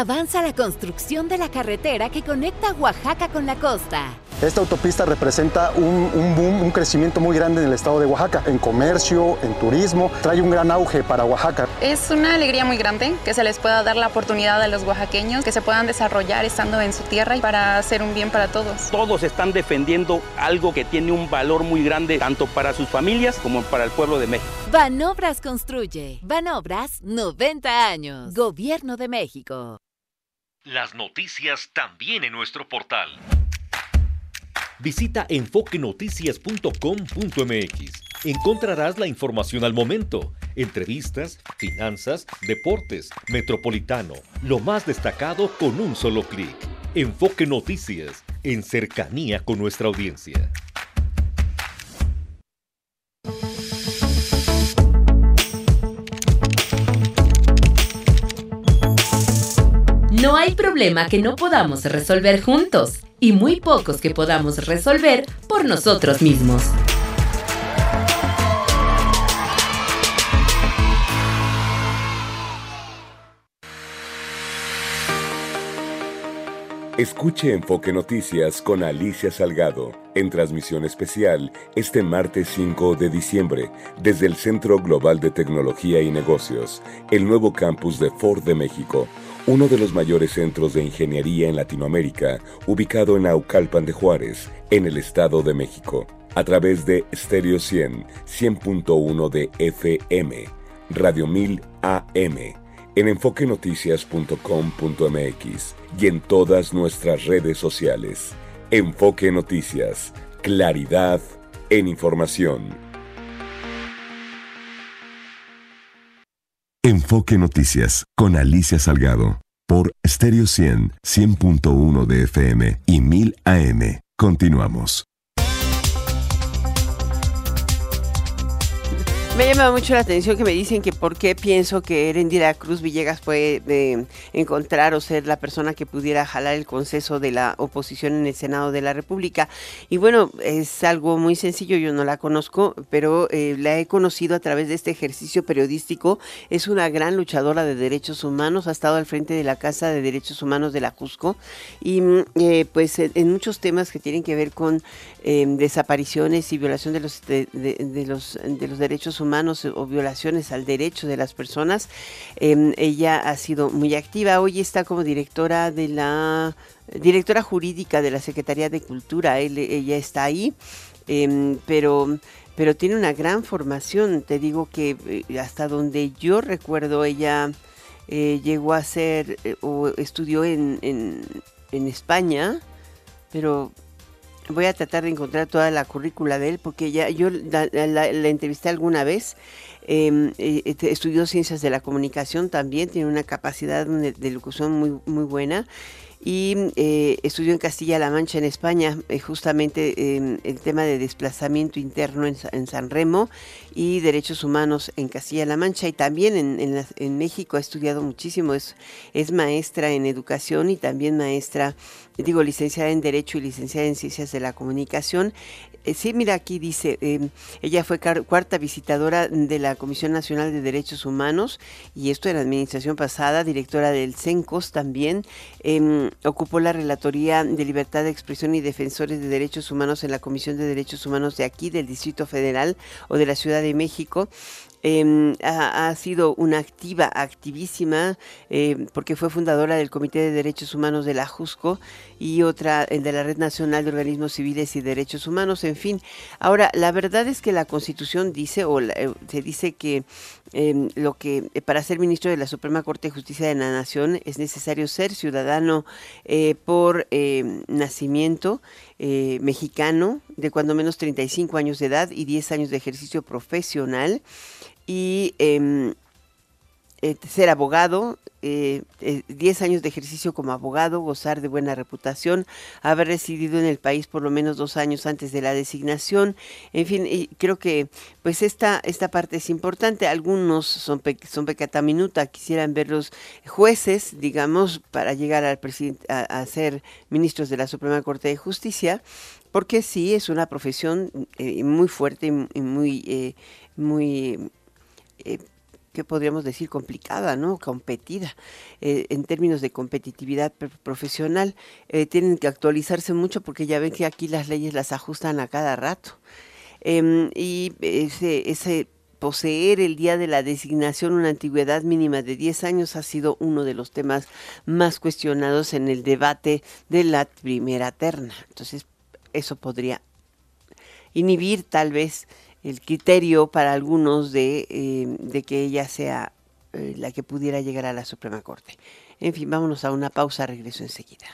Avanza la construcción de la carretera que conecta Oaxaca con la costa. Esta autopista representa un, boom, un crecimiento muy grande en el estado de Oaxaca, en comercio, en turismo, trae un gran auge para Oaxaca. Es una alegría muy grande que se les pueda dar la oportunidad a los oaxaqueños, que se puedan desarrollar estando en su tierra y para hacer un bien para todos. Todos están defendiendo algo que tiene un valor muy grande tanto para sus familias como para el pueblo de México. Banobras construye. Banobras 90 años. Gobierno de México. Las noticias también en nuestro portal Visita enfoquenoticias.com.mx. Encontrarás la información al momento, entrevistas, finanzas, deportes, metropolitano, lo más destacado con un solo clic. Enfoque Noticias, en cercanía con nuestra audiencia. No hay problema que no podamos resolver juntos y muy pocos que podamos resolver por nosotros mismos. Escuche Enfoque Noticias con Alicia Salgado en transmisión especial este martes 5 de diciembre desde el Centro Global de Tecnología y Negocios, el nuevo campus de Ford de México uno de los mayores centros de ingeniería en Latinoamérica, ubicado en Aucalpan de Juárez, en el Estado de México, a través de Stereo 100, 100.1 de FM, Radio 1000 AM, en enfoquenoticias.com.mx y en todas nuestras redes sociales. Enfoque Noticias, claridad en información. Enfoque Noticias con Alicia Salgado por Stereo 100, 100.1 de FM y 1000 AM. Continuamos. Me llama mucho la atención que me dicen que por qué pienso que Erendira Cruz Villegas puede eh, encontrar o ser la persona que pudiera jalar el conceso de la oposición en el Senado de la República. Y bueno, es algo muy sencillo, yo no la conozco, pero eh, la he conocido a través de este ejercicio periodístico. Es una gran luchadora de derechos humanos, ha estado al frente de la Casa de Derechos Humanos de la Cusco y mm, eh, pues en muchos temas que tienen que ver con desapariciones y violación de los, de los, de los derechos humanos humanos o violaciones al derecho de las personas. Em, ella ha sido muy activa. Hoy está como directora de la directora jurídica de la Secretaría de Cultura. ella está ahí, em, pero pero tiene una gran formación. Te digo que eh, hasta donde yo recuerdo ella eh, llegó a ser eh, o estudió en, en España, pero voy a tratar de encontrar toda la currícula de él porque ya yo la, entrevisté alguna vez. Em, eh, este, estudió ciencias de la comunicación también, tiene una capacidad de, locución muy, muy buena y eh, estudió en Castilla-La Mancha, en España, eh, justamente em, el tema de desplazamiento interno en, San Remo y derechos humanos en Castilla-La Mancha y también en, en, México ha estudiado muchísimo, es, es maestra en educación y también maestra digo, licenciada en Derecho y licenciada en Ciencias de la Comunicación. Eh, sí, mira, aquí dice, em, ella fue cuarta visitadora de la Comisión Nacional de Derechos Humanos y esto en la administración pasada, directora del CENCOS también, em, ocupó la Relatoría de Libertad de Expresión y Defensores de Derechos Humanos en la Comisión de Derechos Humanos de aquí, del Distrito Federal o de la Ciudad de México Em, ha, sido una activa, activísima, eh, porque fue fundadora del Comité de Derechos Humanos de la JUSCO y otra de la Red Nacional de Organismos Civiles y Derechos Humanos, en fin. Ahora, la verdad es que la Constitución dice, o eh, se dice que em, lo que eh, para ser ministro de la Suprema Corte de Justicia de la Nación es necesario ser ciudadano por em, nacimiento mexicano de cuando menos 35 años de edad y 10 años de ejercicio profesional y em, eh, ser abogado, 10 eh, eh, años de ejercicio como abogado, gozar de buena reputación, haber residido en el país por lo menos dos años antes de la designación, en fin, y creo que pues esta, esta parte es importante. Algunos son, son pecata minuta, quisieran ver los jueces, digamos, para llegar al presidente, a, ser ministros de la Suprema Corte de Justicia, porque sí es una profesión muy fuerte y muy, muy eh, ¿qué podríamos decir? Complicada, ¿no? Competida eh, en términos de competitividad profesional. Eh, tienen que actualizarse mucho porque ya ven que aquí las leyes las ajustan a cada rato. Em, y ese, ese poseer el día de la designación una antigüedad mínima de 10 años ha sido uno de los temas más cuestionados en el debate de la primera terna. Entonces, eso podría inhibir tal vez el criterio para algunos de, eh, que ella sea eh, la que pudiera llegar a la Suprema Corte. En fin, vámonos a una pausa, regreso enseguida.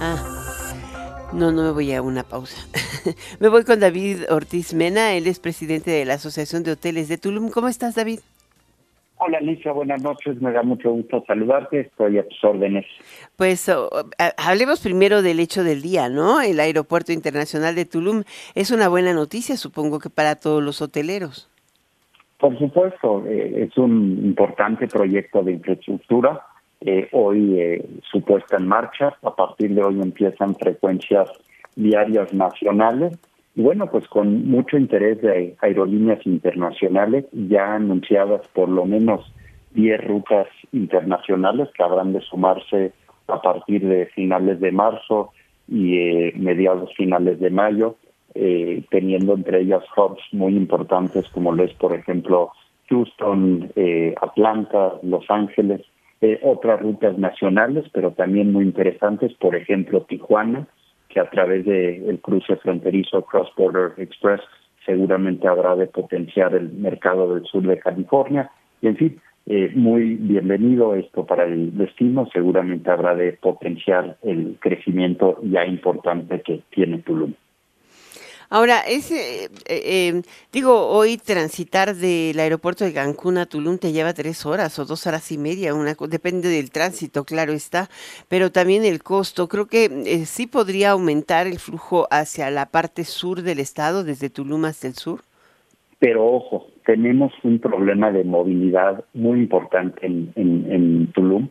Ah, no, no me voy a una pausa. me voy con David Ortiz Mena, él es presidente de la Asociación de Hoteles de Tulum. ¿Cómo estás, David? Hola Alicia, buenas noches, me da mucho gusto saludarte, estoy a tus órdenes. Pues oh, hablemos primero del hecho del día, ¿no? El Aeropuerto Internacional de Tulum es una buena noticia, supongo que para todos los hoteleros. Por supuesto, eh, es un importante proyecto de infraestructura, eh, hoy eh, su puesta en marcha, a partir de hoy empiezan frecuencias diarias nacionales bueno, pues con mucho interés de aerolíneas internacionales, ya anunciadas por lo menos 10 rutas internacionales que habrán de sumarse a partir de finales de marzo y eh, mediados finales de mayo, eh, teniendo entre ellas hubs muy importantes como lo es, por ejemplo, Houston, eh, Atlanta, Los Ángeles, otras rutas nacionales, pero también muy interesantes, por ejemplo, Tijuana, que a través del el cruce fronterizo Cross Border Express seguramente habrá de potenciar el mercado del sur de California. Y en fin, eh, muy bienvenido esto para el destino, seguramente habrá de potenciar el crecimiento ya importante que tiene Tulum. Ahora, ese, eh, em, digo, hoy transitar del aeropuerto de Cancún a Tulum te lleva tres horas o dos horas y media, una, depende del tránsito, claro está, pero también el costo. Creo que eh, sí podría aumentar el flujo hacia la parte sur del estado, desde Tulum hasta el sur. Pero ojo, tenemos un problema de movilidad muy importante en, en, en Tulum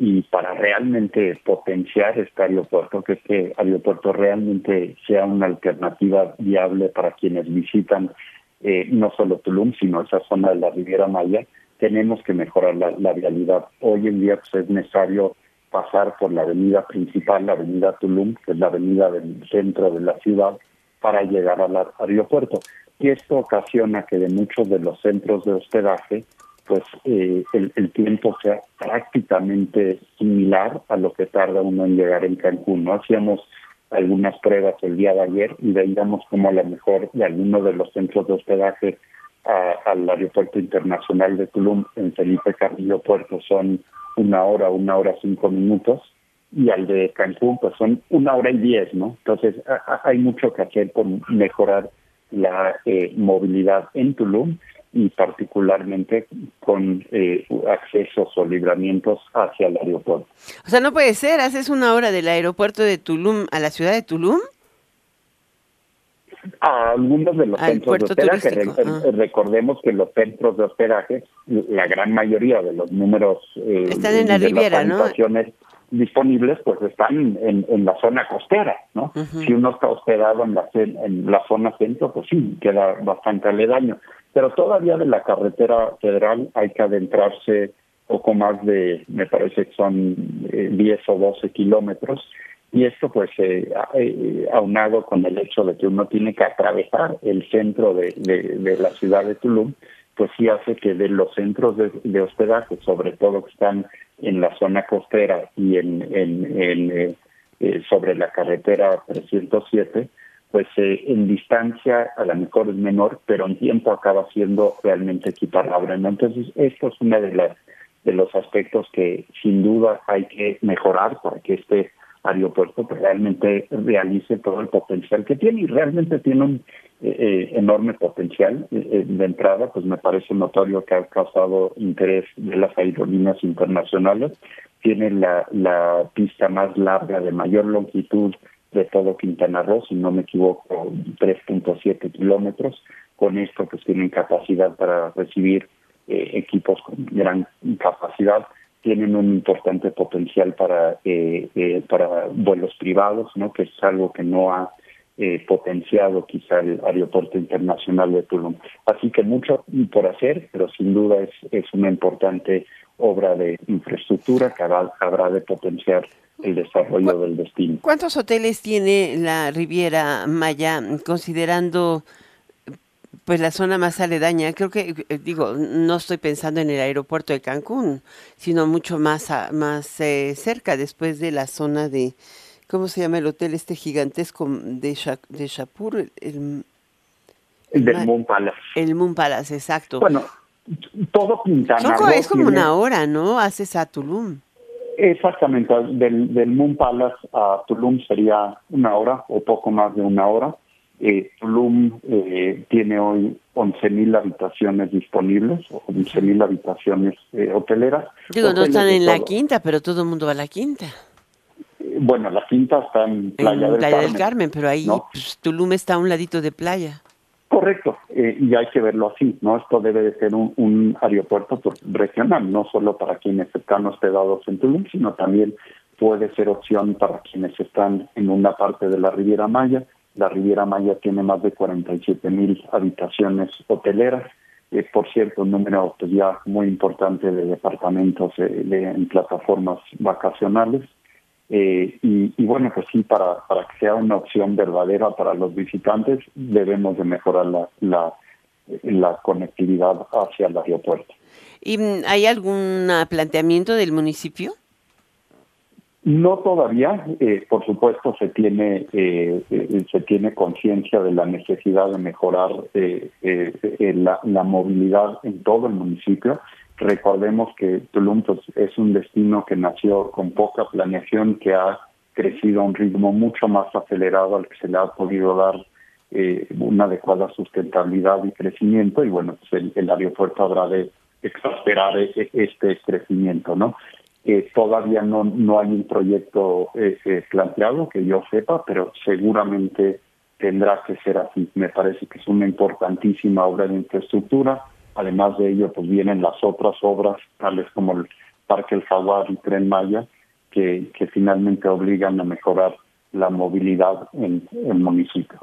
y para realmente potenciar este aeropuerto, que este aeropuerto realmente sea una alternativa viable para quienes visitan eh, no solo Tulum, sino esa zona de la Riviera Maya, tenemos que mejorar la, la vialidad. Hoy en día pues, es necesario pasar por la avenida principal, la avenida Tulum, que es la avenida del centro de la ciudad, para llegar al aeropuerto. Y esto ocasiona que de muchos de los centros de hospedaje pues eh, el, tiempo sea prácticamente similar a lo que tarda uno en llegar en Cancún. No hacíamos algunas pruebas el día de ayer y veíamos como a lo mejor de algunos de los centros de hospedaje al aeropuerto internacional de Tulum en Felipe Carrillo Puerto son una hora, una hora cinco minutos y al de Cancún pues son una hora y diez, ¿no? Entonces hay mucho que hacer por mejorar la eh, movilidad en Tulum y particularmente con eh, accesos o libramientos hacia el aeropuerto. O sea, no puede ser, haces una hora del aeropuerto de Tulum a la ciudad de Tulum. A algunos de los centros de hospedaje. Ah. Recordemos que los centros de hospedaje, la gran mayoría de los números eh, están en la Riviera, ¿no? disponibles pues están en, en la zona costera, ¿no? Si uno está hospedado en la, en la zona centro, pues sí, queda bastante aledaño pero todavía de la carretera federal hay que adentrarse poco más de, me parece que son 10 eh, o 12 kilómetros, Y esto pues eh, eh, aunado con el hecho de que uno tiene que atravesar el centro de, la ciudad de Tulum, pues sí hace que de los centros de, hospedaje, sobre todo que están en la zona costera y en, en, eh, sobre la carretera 307, pues en distancia a lo mejor es menor, pero en tiempo acaba siendo realmente equiparable. Entonces, esto es una de las de los aspectos que sin duda hay que mejorar para que este aeropuerto realmente realice todo el potencial que tiene y realmente tiene un eh, eh, enorme potencial eh, de entrada, pues me parece notorio que ha causado interés de las aerolíneas internacionales. Tiene la, la pista más larga de mayor longitud de todo Quintana Roo, si no me equivoco, 3.7 kilómetros. Con esto pues tienen capacidad para recibir equipos con gran capacidad tienen un importante potencial para eh, eh, para vuelos privados, ¿no? Que es algo que no ha eh, potenciado quizá el aeropuerto internacional de Tulum. Así que mucho por hacer, pero sin duda es, es una importante obra de infraestructura que habrá, habrá de potenciar el desarrollo del destino. ¿Cuántos hoteles tiene la Riviera Maya, considerando pues la zona más aledaña, creo que, eh, digo, no estoy pensando en el aeropuerto de Cancún, sino mucho más, más eh, cerca, después de la zona de, ¿cómo se llama el hotel este gigantesco de, de Shapur? El, el del Moon Palace. El Moon Palace, exacto. Bueno, todo Quintana Roo Es como una hora, ¿no? Haces a Tulum. Exactamente, del, del Moon Palace a Tulum sería una hora o poco más de una hora eh, Tulum eh, tiene hoy 11.000 habitaciones disponibles, 11.000 habitaciones eh, hoteleras. Digo, no están en la quinta, pero todo el mundo va a la quinta. Bueno, la quinta está en Playa, del, Playa Carmen, del Carmen, pero ahí pues, Tulum está a un ladito de playa. Correcto, y hay que verlo así, ¿no? Esto debe de ser un, aeropuerto regional, no solo para quienes están hospedados en Tulum, sino también puede ser opción para quienes están en una parte de la Riviera Maya, la Riviera Maya tiene más de 47 mil habitaciones hoteleras. Eh, por cierto, un número pues, ya muy importante de departamentos eh, en plataformas vacacionales. Eh, y, bueno, pues sí, para, para que sea una opción verdadera para los visitantes, debemos de mejorar la, la, la conectividad hacia el aeropuerto. ¿Y mm, hay algún planteamiento del municipio? No todavía, eh, por supuesto se tiene eh, eh, se tiene conciencia de la necesidad de mejorar la, la, movilidad en todo el municipio. Recordemos que Tulum pues, es un destino que nació con poca planeación, que ha crecido a un ritmo mucho más acelerado al que se le ha podido dar una adecuada sustentabilidad y crecimiento y bueno, pues el, el aeropuerto habrá de exasperar este crecimiento, ¿no? todavía no, no hay un proyecto eh, eh, planteado que yo sepa, pero seguramente tendrá que ser así. Me parece que es una importantísima obra de infraestructura. Además de ello, pues vienen las otras obras, tales como el Parque El Jaguar y Tren Maya, que, finalmente obligan a mejorar la movilidad en el municipio.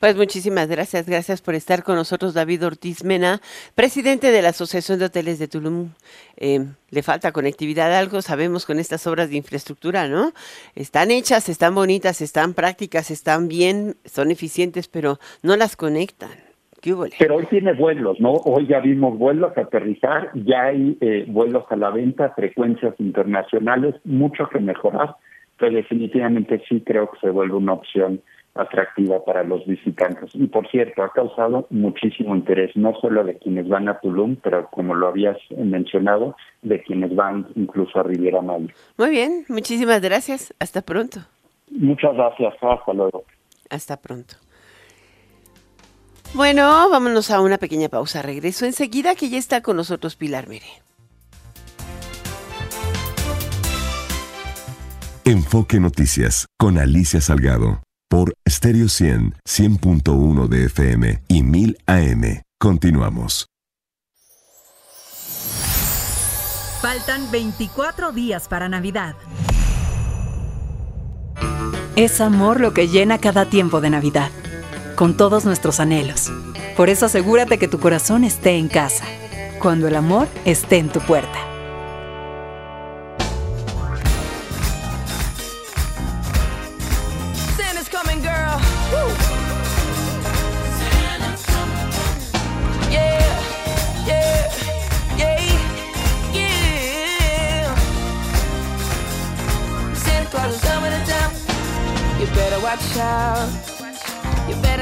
Pues muchísimas gracias, gracias por estar con nosotros, David Ortiz Mena, presidente de la Asociación de Hoteles de Tulum. Eh, le falta conectividad algo, sabemos con estas obras de infraestructura, ¿no? Están hechas, están bonitas, están prácticas, están bien, son eficientes, pero no las conectan. ¿Qué pero hoy tiene vuelos, ¿no? Hoy ya vimos vuelos a aterrizar, ya hay eh, vuelos a la venta, frecuencias internacionales, mucho que mejorar, pero definitivamente sí creo que se vuelve una opción atractiva para los visitantes. Y por cierto, ha causado muchísimo interés, no solo de quienes van a Tulum, pero como lo habías mencionado, de quienes van incluso a Riviera Maya. Muy bien, muchísimas gracias. Hasta pronto. Muchas gracias. Hasta luego. Hasta pronto. Bueno, vámonos a una pequeña pausa. Regreso enseguida que ya está con nosotros Pilar Mere. Enfoque Noticias con Alicia Salgado por Stereo 100, 100.1 de FM y 1000 AM. Continuamos. Faltan 24 días para Navidad. Es amor lo que llena cada tiempo de Navidad, con todos nuestros anhelos. Por eso asegúrate que tu corazón esté en casa, cuando el amor esté en tu puerta.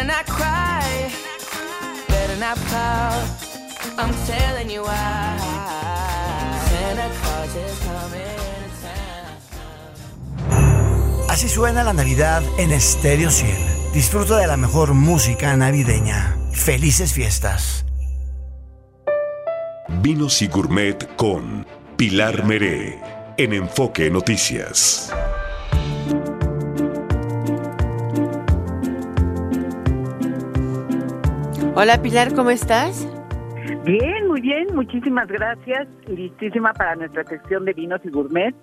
You better not cry, better not pout. I'm telling you why. Santa Claus is coming to town. Así suena la Navidad en Estéreo 100. Disfruta de la mejor música navideña. Felices fiestas. Vinos y Gourmet con Pilar Meré en Enfoque Noticias. Hola Pilar, ¿cómo estás? Bien, muy bien, muchísimas gracias. Listísima para nuestra sección de vinos y gourmet.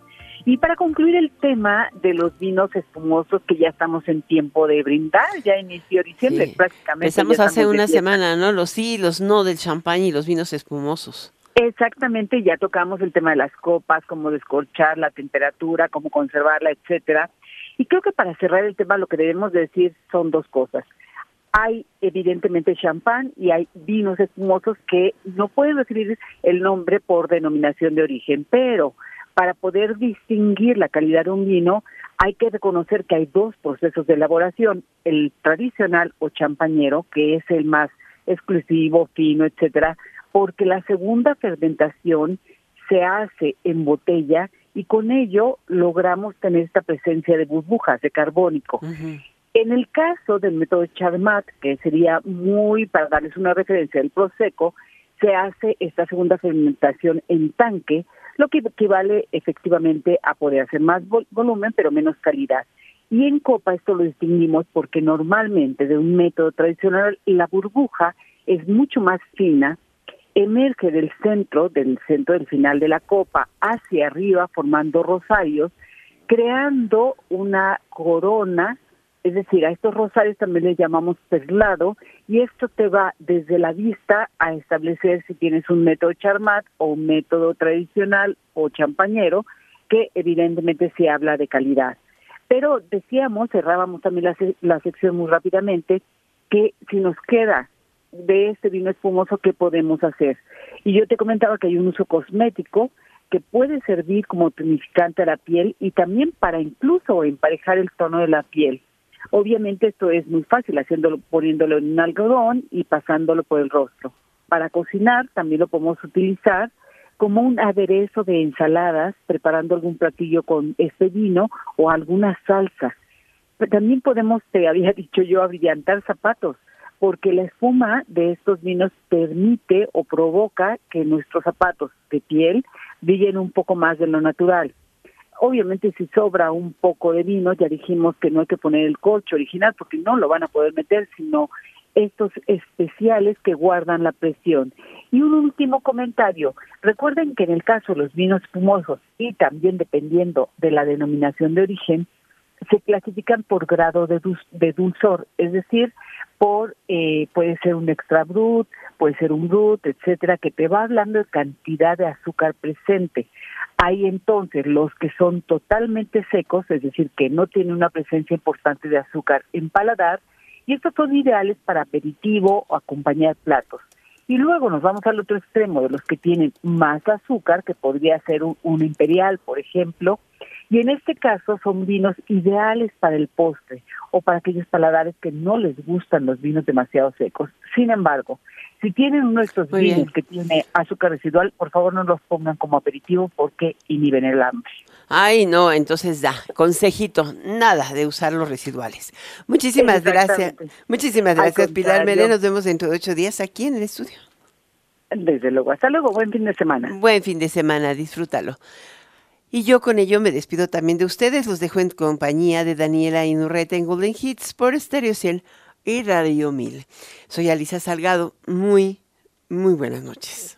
Y para concluir el tema de los vinos espumosos que ya estamos en tiempo de brindar, ya inició diciembre Sí. prácticamente. Empezamos hace una semana, ¿no? Los sí los no del champán y los vinos espumosos. Exactamente, ya tocamos el tema de las copas, cómo descorchar la temperatura, cómo conservarla, etcétera. Y creo que para cerrar el tema lo que debemos decir son dos cosas. Hay evidentemente champán y hay vinos espumosos que no pueden recibir el nombre por denominación de origen, pero para poder distinguir la calidad de un vino hay que reconocer que hay dos procesos de elaboración, el tradicional o champañero, que es el más exclusivo, fino, etcétera, porque la segunda fermentación se hace en botella y con ello logramos tener esta presencia de burbujas de carbónico. En el caso del método Charmat, que sería muy, para darles una referencia del Prosecco, se hace esta segunda fermentación en tanque, lo que equivale efectivamente a poder hacer más vol- volumen pero menos calidad. Y en copa esto lo distinguimos porque normalmente de un método tradicional la burbuja es mucho más fina, emerge del centro, del centro del final de la copa hacia arriba formando rosarios, creando una corona, es decir, a estos rosarios también les llamamos perlado, y esto te va desde la vista a establecer si tienes un método charmat o método tradicional o champañero, que evidentemente se habla de calidad. Pero decíamos, cerrábamos también la, la sección muy rápidamente, que si nos queda de este vino espumoso, ¿qué podemos hacer? Y yo te comentaba que hay un uso cosmético que puede servir como tonificante a la piel y también para incluso emparejar el tono de la piel. Obviamente esto es muy fácil, haciéndolo, poniéndolo en un algodón y pasándolo por el rostro. Para cocinar también lo podemos utilizar como un aderezo de ensaladas, preparando algún platillo con este vino o alguna salsa. Pero también podemos, te había dicho yo, abrillantar zapatos, porque la espuma de estos vinos permite o provoca que nuestros zapatos de piel brillen un poco más de lo natural. Obviamente si sobra un poco de vino, ya dijimos que no hay que poner el corcho original porque no lo van a poder meter, sino estos especiales que guardan la presión. Y un último comentario. Recuerden que en el caso de los vinos espumosos y también dependiendo de la denominación de origen, se clasifican por grado de, dul- de dulzor, es decir, por eh, puede ser un extra brut, puede ser un brut, etcétera, que te va hablando de cantidad de azúcar presente. Hay entonces los que son totalmente secos, es decir, que no tienen una presencia importante de azúcar en paladar, y estos son ideales para aperitivo o acompañar platos. Y luego nos vamos al otro extremo de los que tienen más azúcar, que podría ser un, un imperial, por ejemplo, y en este caso son vinos ideales para el postre o para aquellos paladares que no les gustan los vinos demasiado secos. Sin embargo, si tienen uno de estos Muy vinos bien. que tiene azúcar residual, por favor no los pongan como aperitivo porque inhiben el hambre. Ay, no, entonces da, consejito, nada de usar los residuales. Muchísimas gracias. Muchísimas gracias, Pilar. Meré. Nos vemos dentro de ocho días aquí en el estudio. Desde luego, hasta luego, buen fin de semana. Buen fin de semana, disfrútalo. Y yo con ello me despido también de ustedes. Los dejo en compañía de Daniela Inurreta en Golden Hits por Stereo 100 y Radio 1000. Soy Alisa Salgado. Muy, muy buenas noches.